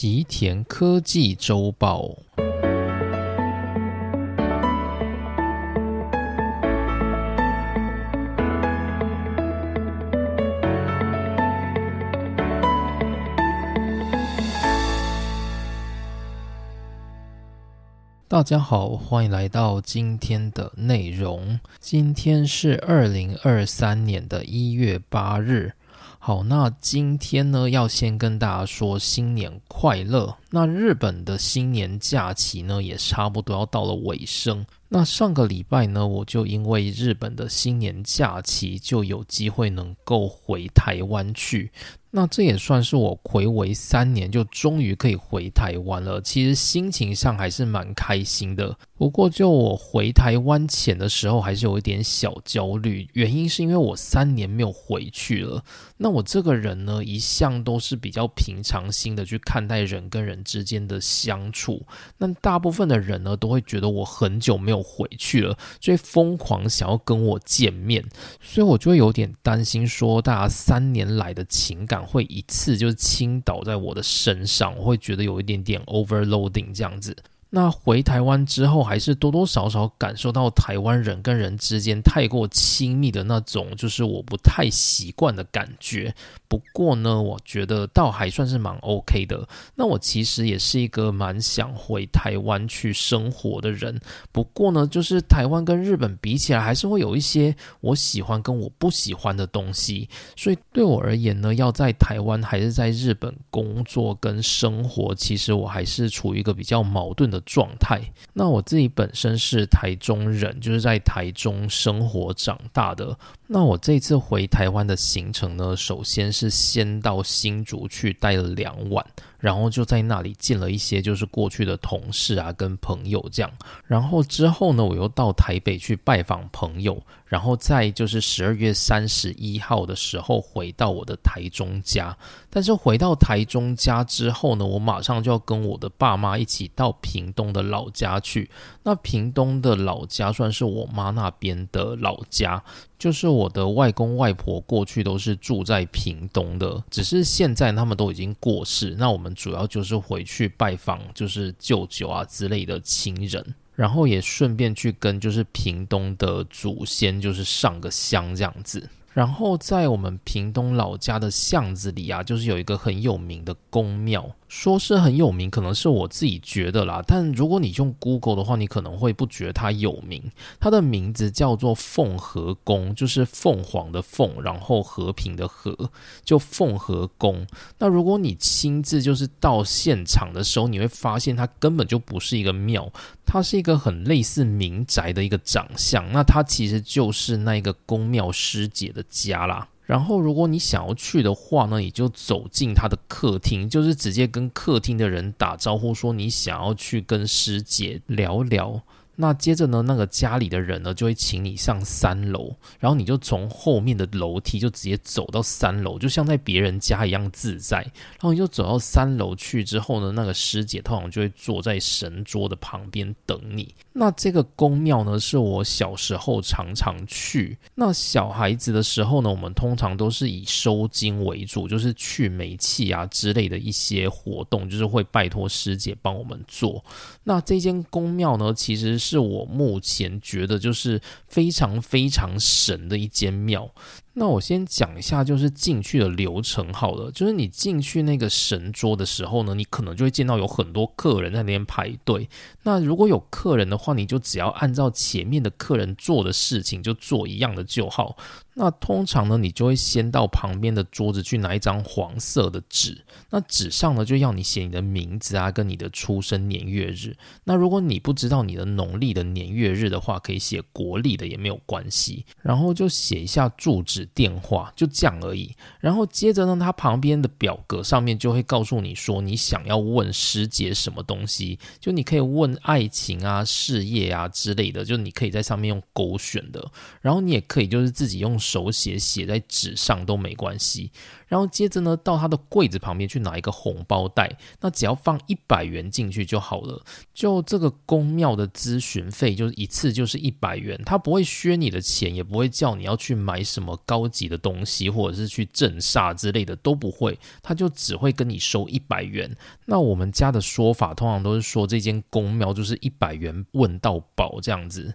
吉田科技周报。大家好，欢迎来到今天的内容。今天是二零二三年的一月八日。好，那今天呢，要先跟大家说新年快乐。那日本的新年假期呢，也差不多要到了尾声。那上个礼拜呢，我就因为日本的新年假期，就有机会能够回台湾去。那这也算是我回违三年，就终于可以回台湾了。其实心情上还是蛮开心的。不过就我回台湾前的时候，还是有一点小焦虑。原因是因为我三年没有回去了。那我这个人呢，一向都是比较平常心的去看待人跟人之间的相处。那大部分的人呢，都会觉得我很久没有回去了，所以疯狂想要跟我见面。所以我就会有点担心，说大家三年来的情感。会一次就是倾倒在我的身上，我会觉得有一点点 overloading 这样子。那回台湾之后，还是多多少少感受到台湾人跟人之间太过亲密的那种，就是我不太习惯的感觉。不过呢，我觉得倒还算是蛮 OK 的。那我其实也是一个蛮想回台湾去生活的人。不过呢，就是台湾跟日本比起来，还是会有一些我喜欢跟我不喜欢的东西。所以对我而言呢，要在台湾还是在日本工作跟生活，其实我还是处于一个比较矛盾的状态。那我自己本身是台中人，就是在台中生活长大的。那我这次回台湾的行程呢，首先是先到新竹去待了两晚。然后就在那里见了一些就是过去的同事啊，跟朋友这样。然后之后呢，我又到台北去拜访朋友。然后在就是十二月三十一号的时候回到我的台中家。但是回到台中家之后呢，我马上就要跟我的爸妈一起到屏东的老家去。那屏东的老家算是我妈那边的老家，就是我的外公外婆过去都是住在屏东的，只是现在他们都已经过世。那我们。主要就是回去拜访，就是舅舅啊之类的亲人，然后也顺便去跟就是屏东的祖先就是上个香这样子。然后在我们屏东老家的巷子里啊，就是有一个很有名的宫庙。说是很有名，可能是我自己觉得啦。但如果你用 Google 的话，你可能会不觉得它有名。它的名字叫做凤和宫，就是凤凰的凤，然后和平的和，就凤和宫。那如果你亲自就是到现场的时候，你会发现它根本就不是一个庙，它是一个很类似民宅的一个长相。那它其实就是那一个宫庙师姐的家啦。然后，如果你想要去的话呢，你就走进他的客厅，就是直接跟客厅的人打招呼，说你想要去跟师姐聊聊。那接着呢，那个家里的人呢就会请你上三楼，然后你就从后面的楼梯就直接走到三楼，就像在别人家一样自在。然后你就走到三楼去之后呢，那个师姐通常就会坐在神桌的旁边等你。那这个宫庙呢，是我小时候常常去。那小孩子的时候呢，我们通常都是以收金为主，就是去煤气啊之类的一些活动，就是会拜托师姐帮我们做。那这间宫庙呢，其实是。我目前觉得就是非常非常神的一间庙。那我先讲一下，就是进去的流程好了。就是你进去那个神桌的时候呢，你可能就会见到有很多客人在那边排队。那如果有客人的话，你就只要按照前面的客人做的事情，就做一样的就好。那通常呢，你就会先到旁边的桌子去拿一张黄色的纸，那纸上呢就要你写你的名字啊，跟你的出生年月日。那如果你不知道你的农历的年月日的话，可以写国历的也没有关系。然后就写一下住址、电话，就这样而已。然后接着呢，它旁边的表格上面就会告诉你说，你想要问师姐什么东西，就你可以问爱情啊、事业啊之类的，就你可以在上面用勾选的。然后你也可以就是自己用。手写写在纸上都没关系。然后接着呢，到他的柜子旁边去拿一个红包袋，那只要放一百元进去就好了。就这个宫庙的咨询费，就是一次就是一百元，他不会削你的钱，也不会叫你要去买什么高级的东西，或者是去镇煞之类的都不会，他就只会跟你收一百元。那我们家的说法通常都是说，这间公庙就是一百元问到宝这样子。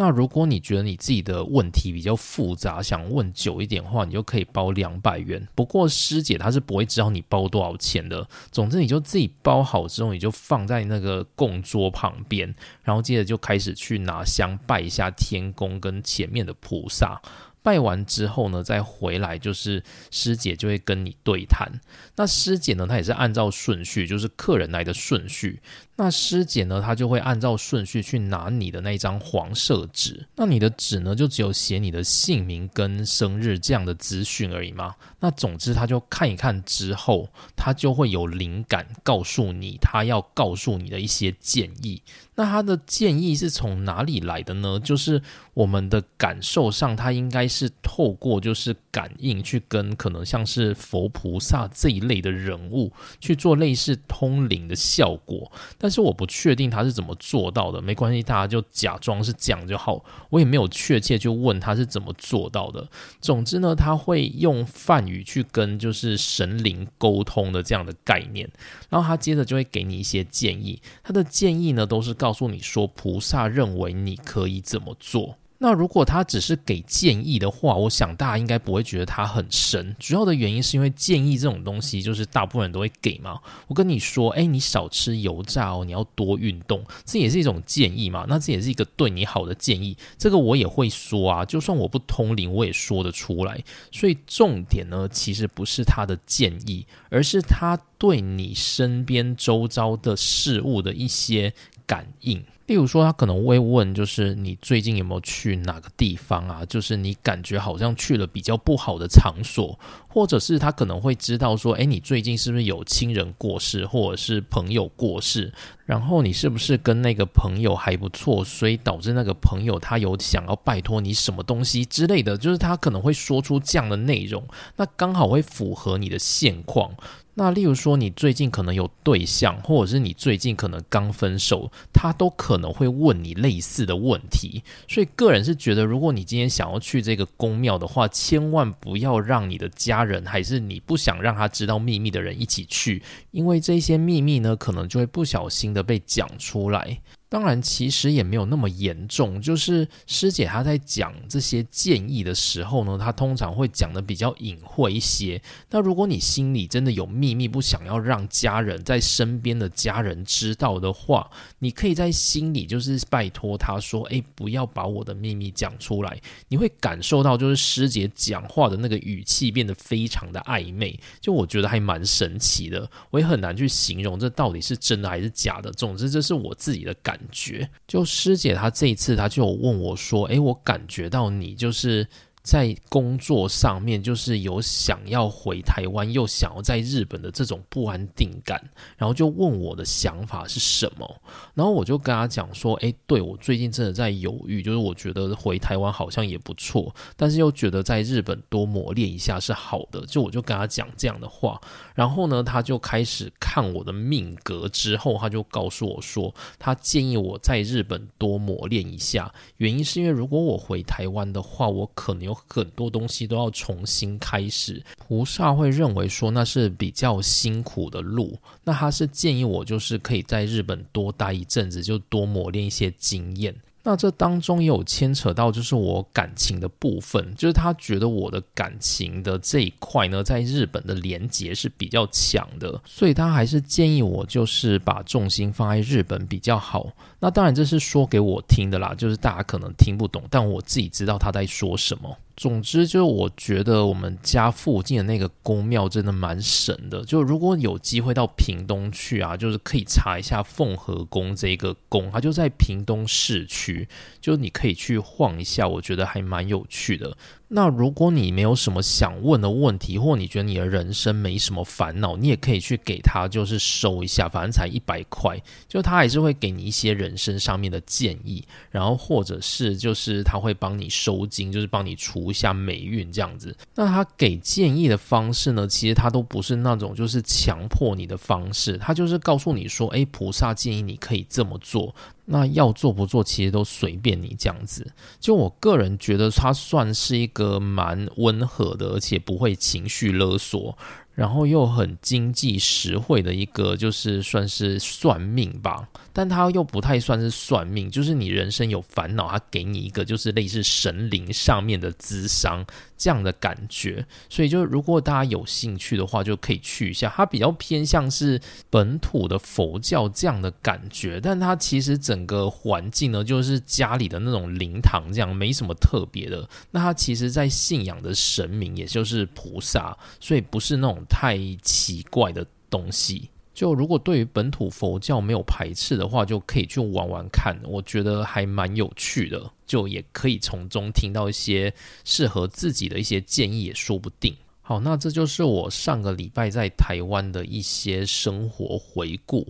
那如果你觉得你自己的问题比较复杂，想问久一点的话，你就可以包两百元。不过师姐她是不会知道你包多少钱的。总之，你就自己包好之后，你就放在那个供桌旁边，然后接着就开始去拿香拜一下天公跟前面的菩萨。拜完之后呢，再回来就是师姐就会跟你对谈。那师姐呢，她也是按照顺序，就是客人来的顺序。那师姐呢，她就会按照顺序去拿你的那张黄色纸。那你的纸呢，就只有写你的姓名跟生日这样的资讯而已嘛。那总之，她就看一看之后，她就会有灵感，告诉你她要告诉你的一些建议。那他的建议是从哪里来的呢？就是我们的感受上，他应该是透过就是感应去跟可能像是佛菩萨这一类的人物去做类似通灵的效果，但但是我不确定他是怎么做到的。没关系，大家就假装是讲就好。我也没有确切就问他是怎么做到的。总之呢，他会用梵语去跟就是神灵沟通的这样的概念，然后他接着就会给你一些建议。他的建议呢，都是。告诉你说，菩萨认为你可以怎么做。那如果他只是给建议的话，我想大家应该不会觉得他很神。主要的原因是因为建议这种东西，就是大部分人都会给嘛。我跟你说，哎，你少吃油炸哦，你要多运动，这也是一种建议嘛。那这也是一个对你好的建议，这个我也会说啊。就算我不通灵，我也说得出来。所以重点呢，其实不是他的建议，而是他对你身边周遭的事物的一些感应。例如说，他可能会问，就是你最近有没有去哪个地方啊？就是你感觉好像去了比较不好的场所，或者是他可能会知道说，诶，你最近是不是有亲人过世，或者是朋友过世？然后你是不是跟那个朋友还不错，所以导致那个朋友他有想要拜托你什么东西之类的？就是他可能会说出这样的内容，那刚好会符合你的现况。那例如说，你最近可能有对象，或者是你最近可能刚分手，他都可能会问你类似的问题。所以个人是觉得，如果你今天想要去这个宫庙的话，千万不要让你的家人，还是你不想让他知道秘密的人一起去，因为这些秘密呢，可能就会不小心的被讲出来。当然，其实也没有那么严重。就是师姐她在讲这些建议的时候呢，她通常会讲的比较隐晦一些。那如果你心里真的有秘密，不想要让家人在身边的家人知道的话，你可以在心里就是拜托他说：“哎，不要把我的秘密讲出来。”你会感受到就是师姐讲话的那个语气变得非常的暧昧，就我觉得还蛮神奇的。我也很难去形容这到底是真的还是假的。总之，这是我自己的感。感觉，就师姐她这一次，她就有问我说：“诶，我感觉到你就是。”在工作上面，就是有想要回台湾，又想要在日本的这种不安定感，然后就问我的想法是什么，然后我就跟他讲说，哎，对我最近真的在犹豫，就是我觉得回台湾好像也不错，但是又觉得在日本多磨练一下是好的，就我就跟他讲这样的话，然后呢，他就开始看我的命格，之后他就告诉我说，他建议我在日本多磨练一下，原因是因为如果我回台湾的话，我可能有。很多东西都要重新开始，菩萨会认为说那是比较辛苦的路，那他是建议我就是可以在日本多待一阵子，就多磨练一些经验。那这当中也有牵扯到，就是我感情的部分，就是他觉得我的感情的这一块呢，在日本的连结是比较强的，所以他还是建议我就是把重心放在日本比较好。那当然这是说给我听的啦，就是大家可能听不懂，但我自己知道他在说什么。总之，就是我觉得我们家附近的那个宫庙真的蛮神的。就如果有机会到屏东去啊，就是可以查一下凤和宫这个宫，它就在屏东市区，就你可以去晃一下，我觉得还蛮有趣的。那如果你没有什么想问的问题，或你觉得你的人生没什么烦恼，你也可以去给他就是收一下，反正才一百块，就他还是会给你一些人生上面的建议，然后或者是就是他会帮你收金，就是帮你除一下霉运这样子。那他给建议的方式呢，其实他都不是那种就是强迫你的方式，他就是告诉你说，诶，菩萨建议你可以这么做。那要做不做，其实都随便你这样子。就我个人觉得，它算是一个蛮温和的，而且不会情绪勒索。然后又很经济实惠的一个，就是算是算命吧，但它又不太算是算命，就是你人生有烦恼，它给你一个就是类似神灵上面的智商这样的感觉。所以就如果大家有兴趣的话，就可以去一下。它比较偏向是本土的佛教这样的感觉，但它其实整个环境呢，就是家里的那种灵堂这样，没什么特别的。那它其实在信仰的神明，也就是菩萨，所以不是那种。太奇怪的东西，就如果对于本土佛教没有排斥的话，就可以去玩玩看，我觉得还蛮有趣的，就也可以从中听到一些适合自己的一些建议，也说不定。好，那这就是我上个礼拜在台湾的一些生活回顾。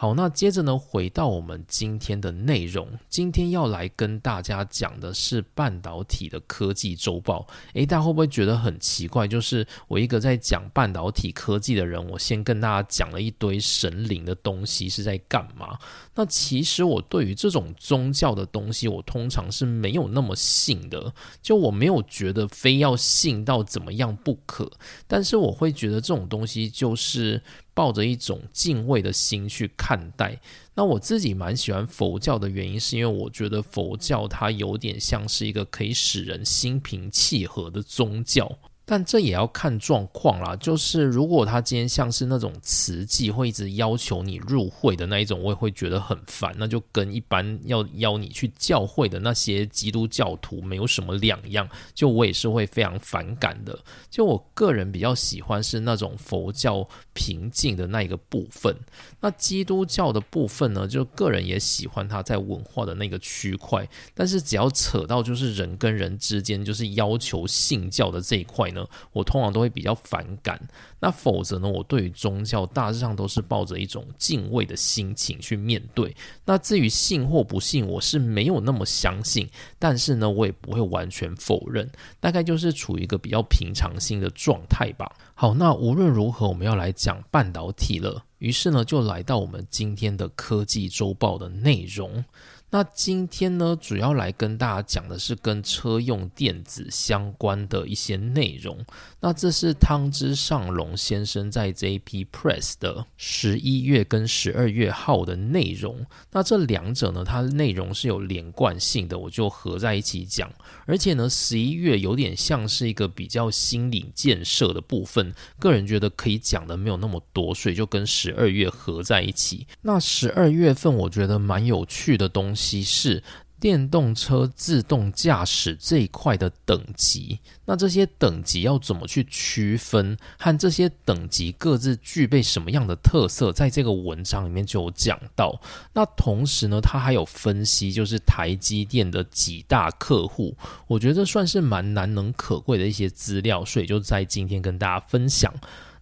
好，那接着呢，回到我们今天的内容。今天要来跟大家讲的是半导体的科技周报。诶，大家会不会觉得很奇怪？就是我一个在讲半导体科技的人，我先跟大家讲了一堆神灵的东西是在干嘛？那其实我对于这种宗教的东西，我通常是没有那么信的。就我没有觉得非要信到怎么样不可，但是我会觉得这种东西就是。抱着一种敬畏的心去看待。那我自己蛮喜欢佛教的原因，是因为我觉得佛教它有点像是一个可以使人心平气和的宗教。但这也要看状况啦，就是如果他今天像是那种慈济会一直要求你入会的那一种，我也会觉得很烦。那就跟一般要邀你去教会的那些基督教徒没有什么两样，就我也是会非常反感的。就我个人比较喜欢是那种佛教平静的那一个部分，那基督教的部分呢，就个人也喜欢他在文化的那个区块，但是只要扯到就是人跟人之间就是要求信教的这一块呢。我通常都会比较反感，那否则呢？我对于宗教大致上都是抱着一种敬畏的心情去面对。那至于信或不信，我是没有那么相信，但是呢，我也不会完全否认，大概就是处于一个比较平常心的状态吧。好，那无论如何，我们要来讲半导体了，于是呢，就来到我们今天的科技周报的内容。那今天呢，主要来跟大家讲的是跟车用电子相关的一些内容。那这是汤之上龙先生在 JP Press 的十一月跟十二月号的内容。那这两者呢，它的内容是有连贯性的，我就合在一起讲。而且呢，十一月有点像是一个比较心理建设的部分，个人觉得可以讲的没有那么多，所以就跟十二月合在一起。那十二月份我觉得蛮有趣的东西。其是电动车自动驾驶这一块的等级，那这些等级要怎么去区分？和这些等级各自具备什么样的特色？在这个文章里面就有讲到。那同时呢，他还有分析，就是台积电的几大客户，我觉得算是蛮难能可贵的一些资料，所以就在今天跟大家分享。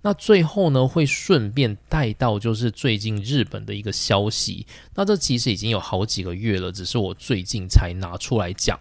那最后呢，会顺便带到就是最近日本的一个消息。那这其实已经有好几个月了，只是我最近才拿出来讲。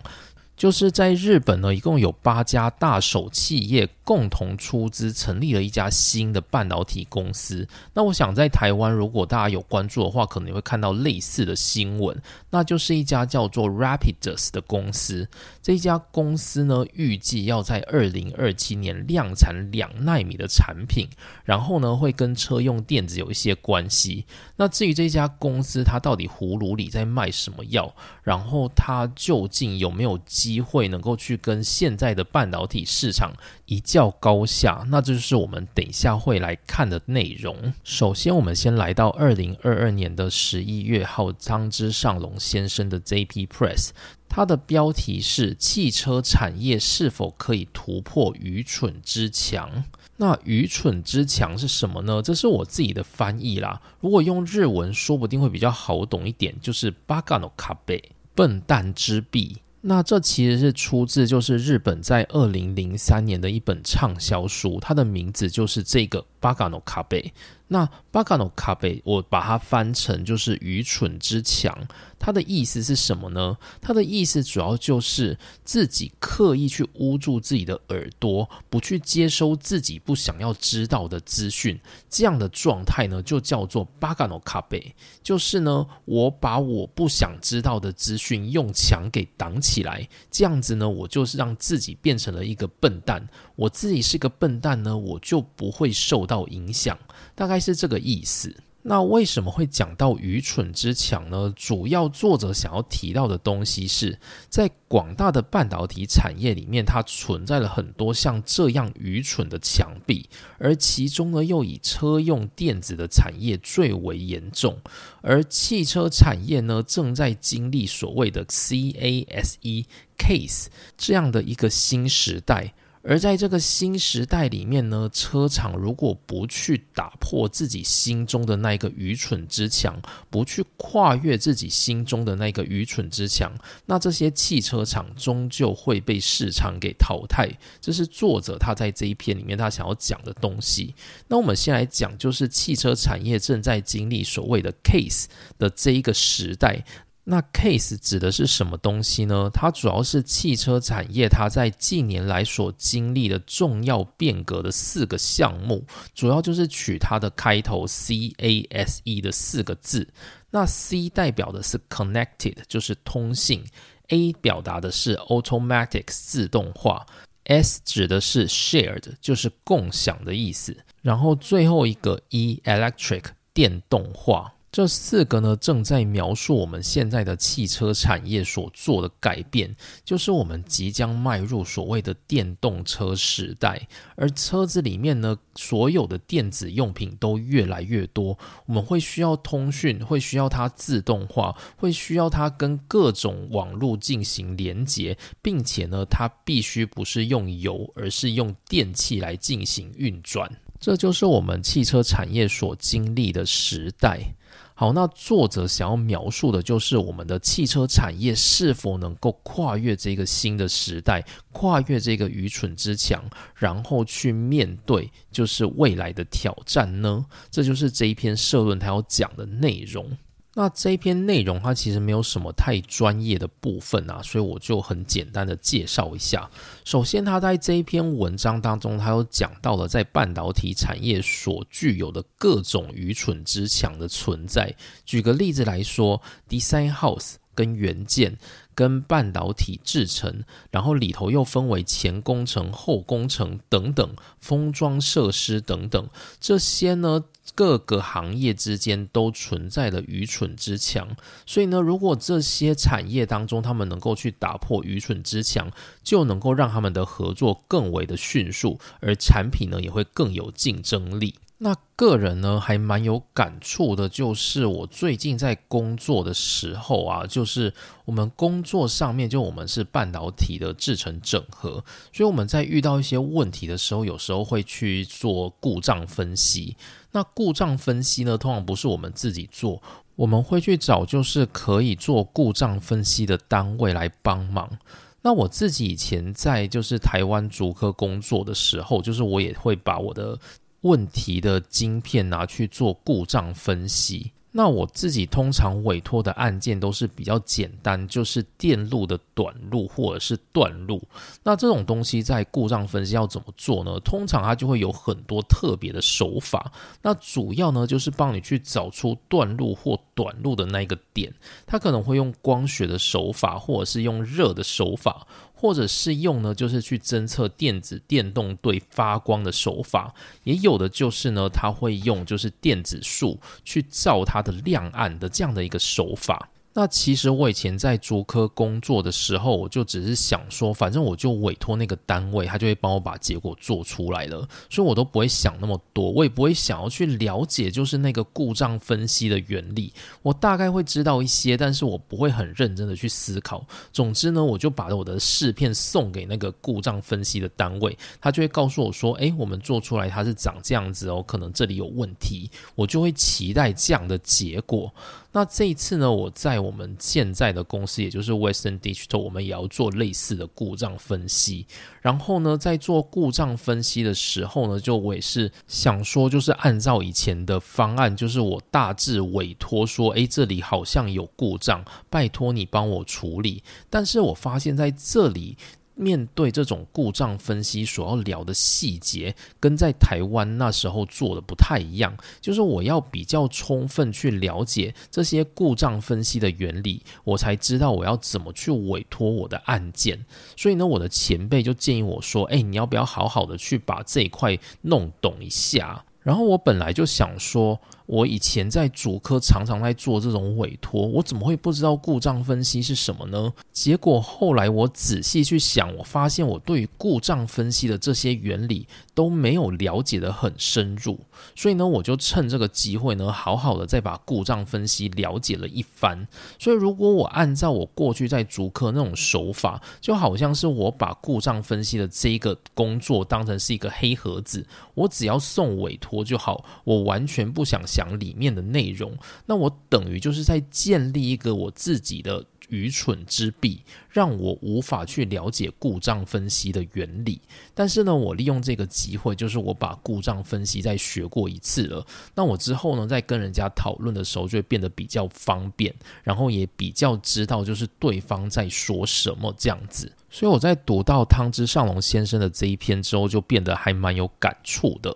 就是在日本呢，一共有八家大手企业共同出资成立了一家新的半导体公司。那我想在台湾，如果大家有关注的话，可能会看到类似的新闻。那就是一家叫做 Rapidus 的公司。这家公司呢，预计要在二零二七年量产两纳米的产品，然后呢，会跟车用电子有一些关系。那至于这家公司，它到底葫芦里在卖什么药？然后它究竟有没有？机会能够去跟现在的半导体市场一较高下，那这就是我们等一下会来看的内容。首先，我们先来到二零二二年的十一月号，张之上龙先生的 JP Press，它的标题是“汽车产业是否可以突破愚蠢之墙”。那愚蠢之墙是什么呢？这是我自己的翻译啦。如果用日文，说不定会比较好懂一点，就是“巴嘎诺卡贝”笨蛋之壁。那这其实是出自就是日本在二零零三年的一本畅销书，它的名字就是这个。巴嘎诺卡贝。那巴嘎诺卡贝，我把它翻成就是愚蠢之强。它的意思是什么呢？它的意思主要就是自己刻意去捂住自己的耳朵，不去接收自己不想要知道的资讯。这样的状态呢，就叫做巴嘎诺卡贝。就是呢，我把我不想知道的资讯用墙给挡起来。这样子呢，我就是让自己变成了一个笨蛋。我自己是个笨蛋呢，我就不会受到影响。大概是这个意思。那为什么会讲到愚蠢之墙呢？主要作者想要提到的东西是在广大的半导体产业里面，它存在了很多像这样愚蠢的墙壁，而其中呢，又以车用电子的产业最为严重，而汽车产业呢，正在经历所谓的 CASE case 这样的一个新时代。而在这个新时代里面呢，车厂如果不去打破自己心中的那一个愚蠢之墙，不去跨越自己心中的那个愚蠢之墙，那这些汽车厂终究会被市场给淘汰。这是作者他在这一篇里面他想要讲的东西。那我们先来讲，就是汽车产业正在经历所谓的 case 的这一个时代。那 case 指的是什么东西呢？它主要是汽车产业它在近年来所经历的重要变革的四个项目，主要就是取它的开头 C A S E 的四个字。那 C 代表的是 connected，就是通信；A 表达的是 automatic，自动化；S 指的是 shared，就是共享的意思。然后最后一个 E electric，电动化。这四个呢，正在描述我们现在的汽车产业所做的改变，就是我们即将迈入所谓的电动车时代。而车子里面呢，所有的电子用品都越来越多，我们会需要通讯，会需要它自动化，会需要它跟各种网络进行连接，并且呢，它必须不是用油，而是用电器来进行运转。这就是我们汽车产业所经历的时代。好，那作者想要描述的就是我们的汽车产业是否能够跨越这个新的时代，跨越这个愚蠢之墙，然后去面对就是未来的挑战呢？这就是这一篇社论他要讲的内容。那这篇内容它其实没有什么太专业的部分啊，所以我就很简单的介绍一下。首先，他在这一篇文章当中，他有讲到了在半导体产业所具有的各种愚蠢之强的存在。举个例子来说，design house 跟元件。跟半导体制成，然后里头又分为前工程、后工程等等，封装设施等等，这些呢各个行业之间都存在的愚蠢之墙。所以呢，如果这些产业当中他们能够去打破愚蠢之墙，就能够让他们的合作更为的迅速，而产品呢也会更有竞争力。那个人呢，还蛮有感触的，就是我最近在工作的时候啊，就是我们工作上面，就我们是半导体的制成整合，所以我们在遇到一些问题的时候，有时候会去做故障分析。那故障分析呢，通常不是我们自己做，我们会去找就是可以做故障分析的单位来帮忙。那我自己以前在就是台湾竹科工作的时候，就是我也会把我的。问题的晶片拿去做故障分析。那我自己通常委托的案件都是比较简单，就是电路的短路或者是断路。那这种东西在故障分析要怎么做呢？通常它就会有很多特别的手法。那主要呢就是帮你去找出断路或短路的那个点。它可能会用光学的手法，或者是用热的手法，或者是用呢就是去侦测电子电动对发光的手法。也有的就是呢，它会用就是电子束去照它。的亮暗的这样的一个手法。那其实我以前在竹科工作的时候，我就只是想说，反正我就委托那个单位，他就会帮我把结果做出来了，所以我都不会想那么多，我也不会想要去了解就是那个故障分析的原理。我大概会知道一些，但是我不会很认真的去思考。总之呢，我就把我的试片送给那个故障分析的单位，他就会告诉我说：“诶，我们做出来它是长这样子哦，可能这里有问题。”我就会期待这样的结果。那这一次呢，我在我们现在的公司，也就是 Western Digital，我们也要做类似的故障分析。然后呢，在做故障分析的时候呢，就我也是想说，就是按照以前的方案，就是我大致委托说，诶，这里好像有故障，拜托你帮我处理。但是我发现在这里。面对这种故障分析所要聊的细节，跟在台湾那时候做的不太一样。就是我要比较充分去了解这些故障分析的原理，我才知道我要怎么去委托我的案件。所以呢，我的前辈就建议我说：“哎，你要不要好好的去把这一块弄懂一下？”然后我本来就想说。我以前在主科常常在做这种委托，我怎么会不知道故障分析是什么呢？结果后来我仔细去想，我发现我对于故障分析的这些原理都没有了解的很深入，所以呢，我就趁这个机会呢，好好的再把故障分析了解了一番。所以如果我按照我过去在主科那种手法，就好像是我把故障分析的这一个工作当成是一个黑盒子，我只要送委托就好，我完全不想。讲里面的内容，那我等于就是在建立一个我自己的愚蠢之壁，让我无法去了解故障分析的原理。但是呢，我利用这个机会，就是我把故障分析再学过一次了。那我之后呢，在跟人家讨论的时候，就会变得比较方便，然后也比较知道就是对方在说什么这样子。所以我在读到汤之上龙先生的这一篇之后，就变得还蛮有感触的。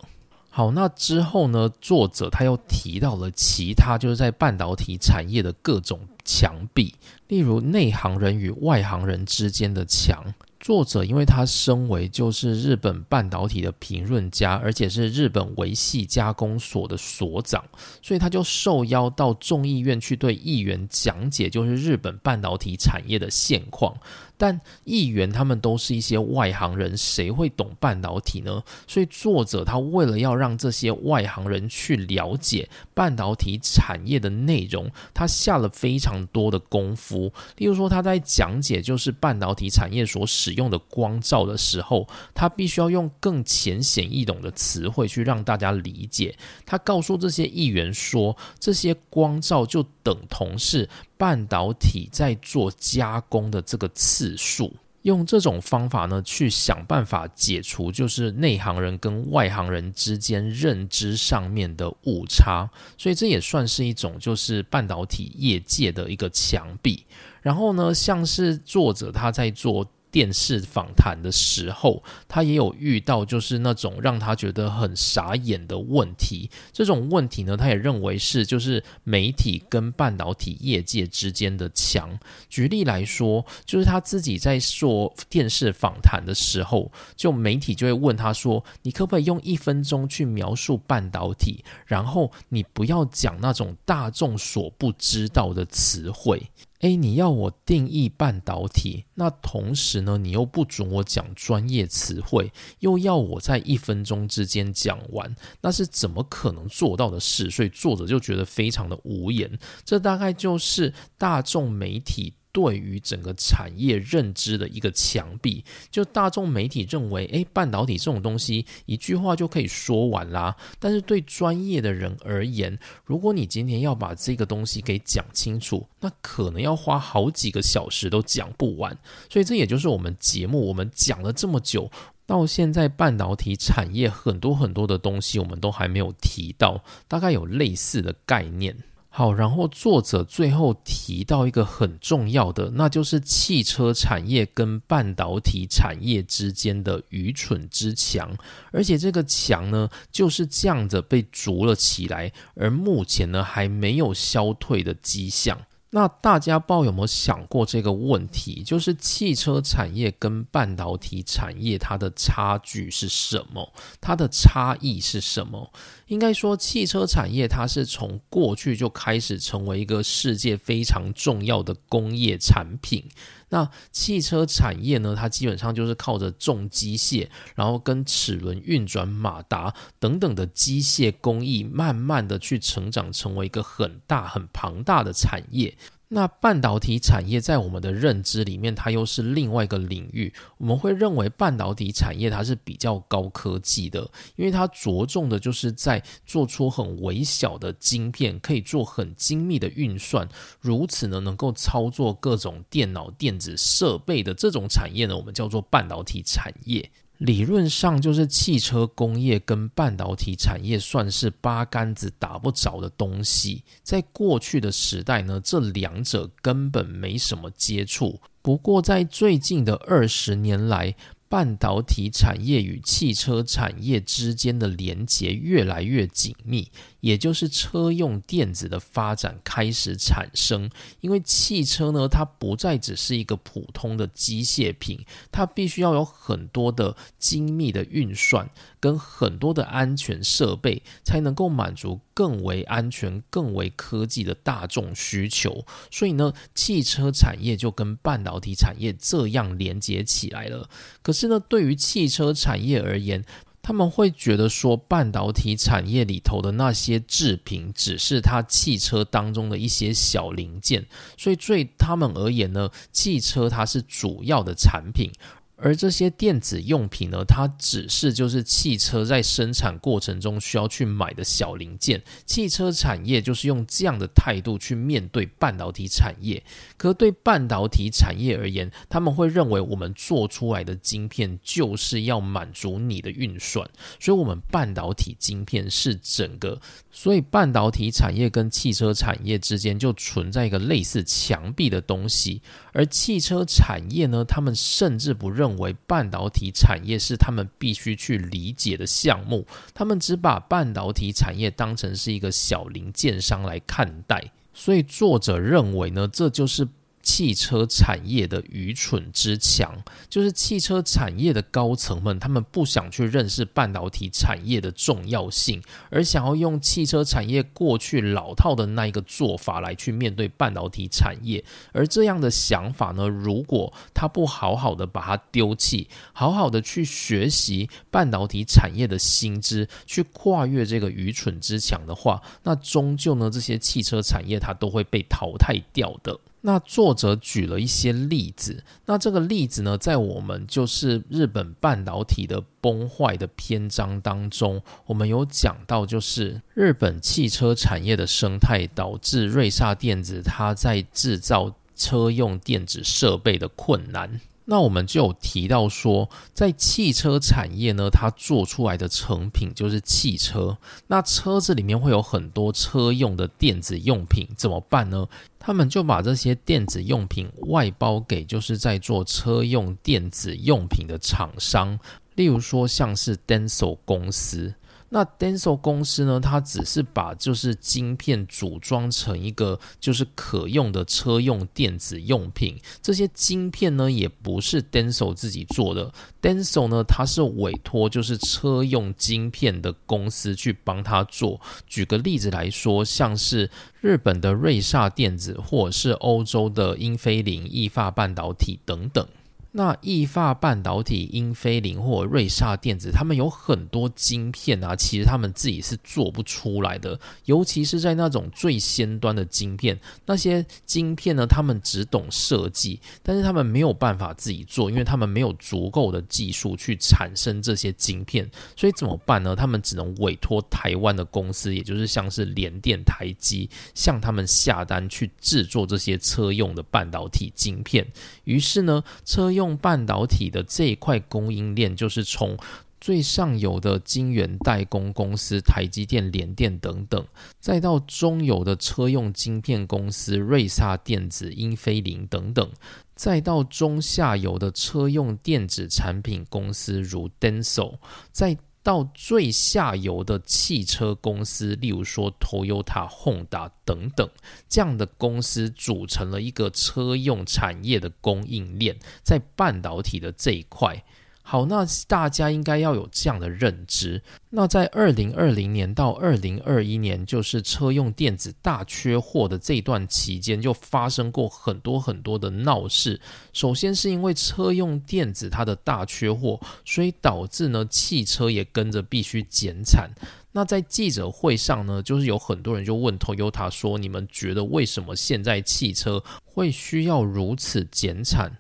好，那之后呢？作者他又提到了其他，就是在半导体产业的各种墙壁，例如内行人与外行人之间的墙。作者因为他身为就是日本半导体的评论家，而且是日本维系加工所的所长，所以他就受邀到众议院去对议员讲解，就是日本半导体产业的现况。但议员他们都是一些外行人，谁会懂半导体呢？所以作者他为了要让这些外行人去了解半导体产业的内容，他下了非常多的功夫。例如说他在讲解就是半导体产业所使用的光照的时候，他必须要用更浅显易懂的词汇去让大家理解。他告诉这些议员说，这些光照就等同是。半导体在做加工的这个次数，用这种方法呢，去想办法解除就是内行人跟外行人之间认知上面的误差，所以这也算是一种就是半导体业界的一个墙壁。然后呢，像是作者他在做。电视访谈的时候，他也有遇到就是那种让他觉得很傻眼的问题。这种问题呢，他也认为是就是媒体跟半导体业界之间的墙。举例来说，就是他自己在做电视访谈的时候，就媒体就会问他说：“你可不可以用一分钟去描述半导体？然后你不要讲那种大众所不知道的词汇。”诶你要我定义半导体，那同时呢，你又不准我讲专业词汇，又要我在一分钟之间讲完，那是怎么可能做到的事？所以作者就觉得非常的无言。这大概就是大众媒体。对于整个产业认知的一个墙壁，就大众媒体认为，诶，半导体这种东西一句话就可以说完啦。但是对专业的人而言，如果你今天要把这个东西给讲清楚，那可能要花好几个小时都讲不完。所以这也就是我们节目我们讲了这么久，到现在半导体产业很多很多的东西，我们都还没有提到，大概有类似的概念。好，然后作者最后提到一个很重要的，那就是汽车产业跟半导体产业之间的愚蠢之墙，而且这个墙呢就是这样子被筑了起来，而目前呢还没有消退的迹象。那大家不知道有没有想过这个问题，就是汽车产业跟半导体产业它的差距是什么？它的差异是什么？应该说，汽车产业它是从过去就开始成为一个世界非常重要的工业产品。那汽车产业呢？它基本上就是靠着重机械，然后跟齿轮运转马达等等的机械工艺，慢慢的去成长，成为一个很大很庞大的产业。那半导体产业在我们的认知里面，它又是另外一个领域。我们会认为半导体产业它是比较高科技的，因为它着重的就是在做出很微小的晶片，可以做很精密的运算，如此呢能够操作各种电脑电子设备的这种产业呢，我们叫做半导体产业。理论上就是汽车工业跟半导体产业算是八竿子打不着的东西。在过去的时代呢，这两者根本没什么接触。不过在最近的二十年来，半导体产业与汽车产业之间的连结越来越紧密，也就是车用电子的发展开始产生。因为汽车呢，它不再只是一个普通的机械品，它必须要有很多的精密的运算跟很多的安全设备，才能够满足更为安全、更为科技的大众需求。所以呢，汽车产业就跟半导体产业这样连接起来了。可是。呢，对于汽车产业而言，他们会觉得说，半导体产业里头的那些制品，只是它汽车当中的一些小零件，所以对他们而言呢，汽车它是主要的产品。而这些电子用品呢，它只是就是汽车在生产过程中需要去买的小零件。汽车产业就是用这样的态度去面对半导体产业。可对半导体产业而言，他们会认为我们做出来的晶片就是要满足你的运算，所以我们半导体晶片是整个。所以半导体产业跟汽车产业之间就存在一个类似墙壁的东西。而汽车产业呢，他们甚至不认。认为半导体产业是他们必须去理解的项目，他们只把半导体产业当成是一个小零件商来看待，所以作者认为呢，这就是。汽车产业的愚蠢之强，就是汽车产业的高层们，他们不想去认识半导体产业的重要性，而想要用汽车产业过去老套的那一个做法来去面对半导体产业。而这样的想法呢，如果他不好好的把它丢弃，好好的去学习半导体产业的新知，去跨越这个愚蠢之强的话，那终究呢，这些汽车产业它都会被淘汰掉的。那作者举了一些例子，那这个例子呢，在我们就是日本半导体的崩坏的篇章当中，我们有讲到，就是日本汽车产业的生态导致瑞萨电子它在制造车用电子设备的困难。那我们就有提到说，在汽车产业呢，它做出来的成品就是汽车。那车子里面会有很多车用的电子用品，怎么办呢？他们就把这些电子用品外包给就是在做车用电子用品的厂商，例如说像是 Denso 公司。那 Denso 公司呢？它只是把就是晶片组装成一个就是可用的车用电子用品。这些晶片呢，也不是 Denso 自己做的。Denso 呢，它是委托就是车用晶片的公司去帮他做。举个例子来说，像是日本的瑞萨电子，或者是欧洲的英飞凌、意法半导体等等。那意法半导体、英飞凌或瑞萨电子，他们有很多晶片啊，其实他们自己是做不出来的。尤其是在那种最先端的晶片，那些晶片呢，他们只懂设计，但是他们没有办法自己做，因为他们没有足够的技术去产生这些晶片。所以怎么办呢？他们只能委托台湾的公司，也就是像是联电、台积，向他们下单去制作这些车用的半导体晶片。于是呢，车用用半导体的这一块供应链，就是从最上游的晶圆代工公司台积电、联电等等，再到中游的车用晶片公司瑞萨电子、英飞凌等等，再到中下游的车用电子产品公司如 Denso，在到最下游的汽车公司，例如说 Toyota、Honda 等等，这样的公司组成了一个车用产业的供应链，在半导体的这一块。好，那大家应该要有这样的认知。那在二零二零年到二零二一年，就是车用电子大缺货的这段期间，就发生过很多很多的闹事。首先是因为车用电子它的大缺货，所以导致呢汽车也跟着必须减产。那在记者会上呢，就是有很多人就问 Toyota 说：“你们觉得为什么现在汽车会需要如此减产？”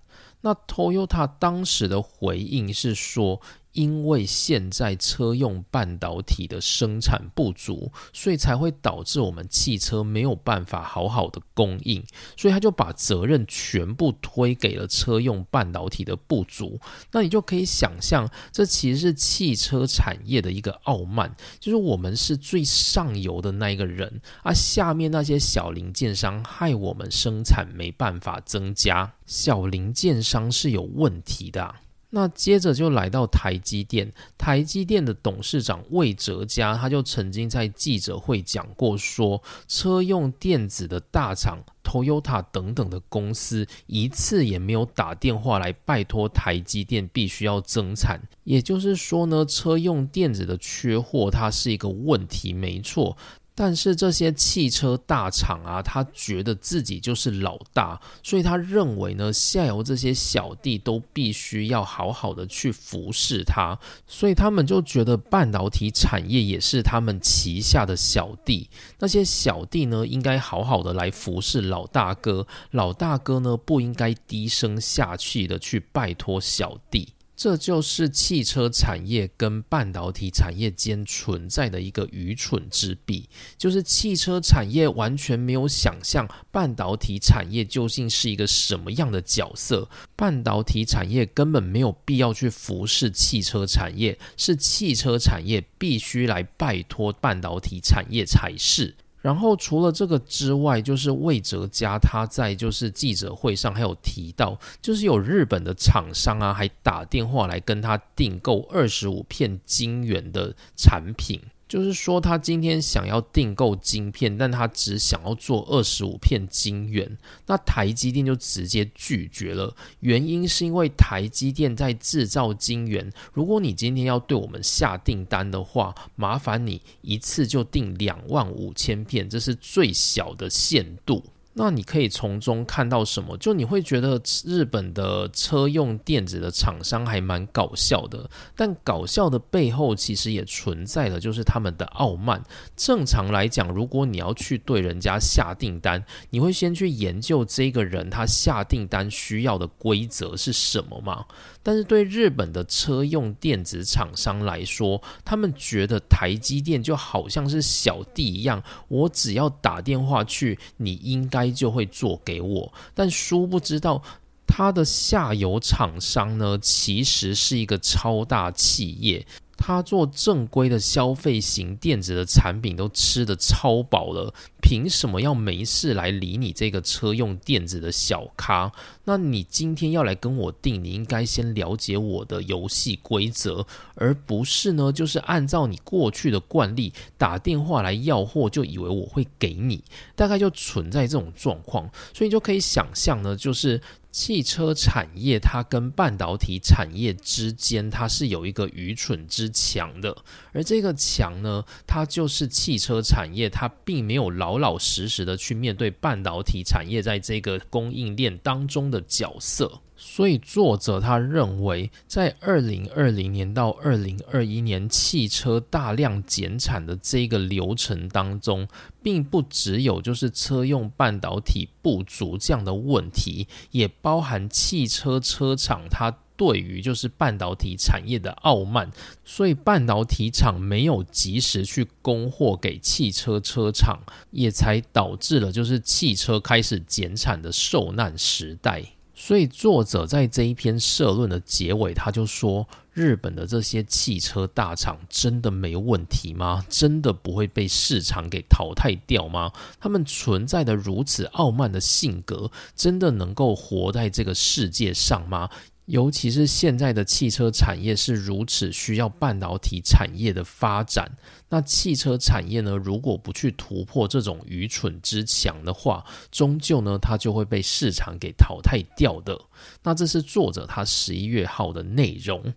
那 Toyota 当时的回应是说。因为现在车用半导体的生产不足，所以才会导致我们汽车没有办法好好的供应，所以他就把责任全部推给了车用半导体的不足。那你就可以想象，这其实是汽车产业的一个傲慢，就是我们是最上游的那一个人，而下面那些小零件商害我们生产没办法增加，小零件商是有问题的。那接着就来到台积电，台积电的董事长魏哲嘉，他就曾经在记者会讲过，说车用电子的大厂 Toyota 等等的公司，一次也没有打电话来拜托台积电必须要增产。也就是说呢，车用电子的缺货，它是一个问题，没错。但是这些汽车大厂啊，他觉得自己就是老大，所以他认为呢，下游这些小弟都必须要好好的去服侍他，所以他们就觉得半导体产业也是他们旗下的小弟，那些小弟呢，应该好好的来服侍老大哥，老大哥呢，不应该低声下气的去拜托小弟。这就是汽车产业跟半导体产业间存在的一个愚蠢之弊，就是汽车产业完全没有想象半导体产业究竟是一个什么样的角色，半导体产业根本没有必要去服侍汽车产业，是汽车产业必须来拜托半导体产业才是。然后除了这个之外，就是魏哲家他在就是记者会上还有提到，就是有日本的厂商啊，还打电话来跟他订购二十五片晶圆的产品。就是说，他今天想要订购晶片，但他只想要做二十五片晶圆，那台积电就直接拒绝了。原因是因为台积电在制造晶圆，如果你今天要对我们下订单的话，麻烦你一次就订两万五千片，这是最小的限度。那你可以从中看到什么？就你会觉得日本的车用电子的厂商还蛮搞笑的，但搞笑的背后其实也存在的就是他们的傲慢。正常来讲，如果你要去对人家下订单，你会先去研究这个人他下订单需要的规则是什么吗？但是对日本的车用电子厂商来说，他们觉得台积电就好像是小弟一样，我只要打电话去，你应该就会做给我。但殊不知道，他的下游厂商呢，其实是一个超大企业。他做正规的消费型电子的产品都吃的超饱了，凭什么要没事来理你这个车用电子的小咖？那你今天要来跟我订，你应该先了解我的游戏规则，而不是呢，就是按照你过去的惯例打电话来要货，就以为我会给你，大概就存在这种状况，所以你就可以想象呢，就是。汽车产业它跟半导体产业之间，它是有一个愚蠢之墙的，而这个墙呢，它就是汽车产业，它并没有老老实实的去面对半导体产业在这个供应链当中的角色。所以作者他认为，在二零二零年到二零二一年汽车大量减产的这个流程当中，并不只有就是车用半导体不足这样的问题，也包含汽车车厂它对于就是半导体产业的傲慢，所以半导体厂没有及时去供货给汽车车厂，也才导致了就是汽车开始减产的受难时代。所以作者在这一篇社论的结尾，他就说：日本的这些汽车大厂真的没问题吗？真的不会被市场给淘汰掉吗？他们存在的如此傲慢的性格，真的能够活在这个世界上吗？尤其是现在的汽车产业是如此需要半导体产业的发展，那汽车产业呢，如果不去突破这种愚蠢之墙的话，终究呢，它就会被市场给淘汰掉的。那这是作者他十一月号的内容。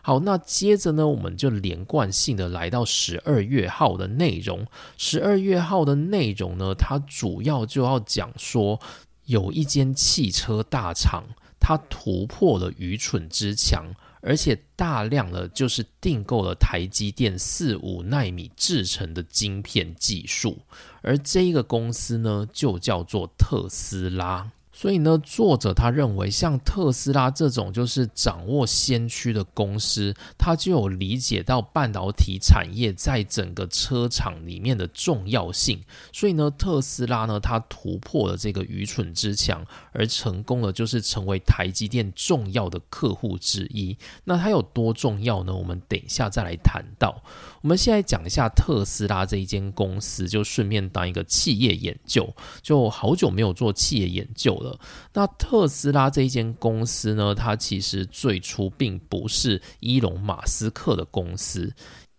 好，那接着呢，我们就连贯性的来到十二月号的内容。十二月号的内容呢，它主要就要讲说，有一间汽车大厂。它突破了愚蠢之墙，而且大量的就是订购了台积电四五纳米制成的晶片技术，而这一个公司呢，就叫做特斯拉。所以呢，作者他认为，像特斯拉这种就是掌握先驱的公司，他就有理解到半导体产业在整个车厂里面的重要性。所以呢，特斯拉呢，它突破了这个愚蠢之墙，而成功了，就是成为台积电重要的客户之一。那它有多重要呢？我们等一下再来谈到。我们现在讲一下特斯拉这一间公司，就顺便当一个企业研究。就好久没有做企业研究了。那特斯拉这一间公司呢，它其实最初并不是伊隆马斯克的公司。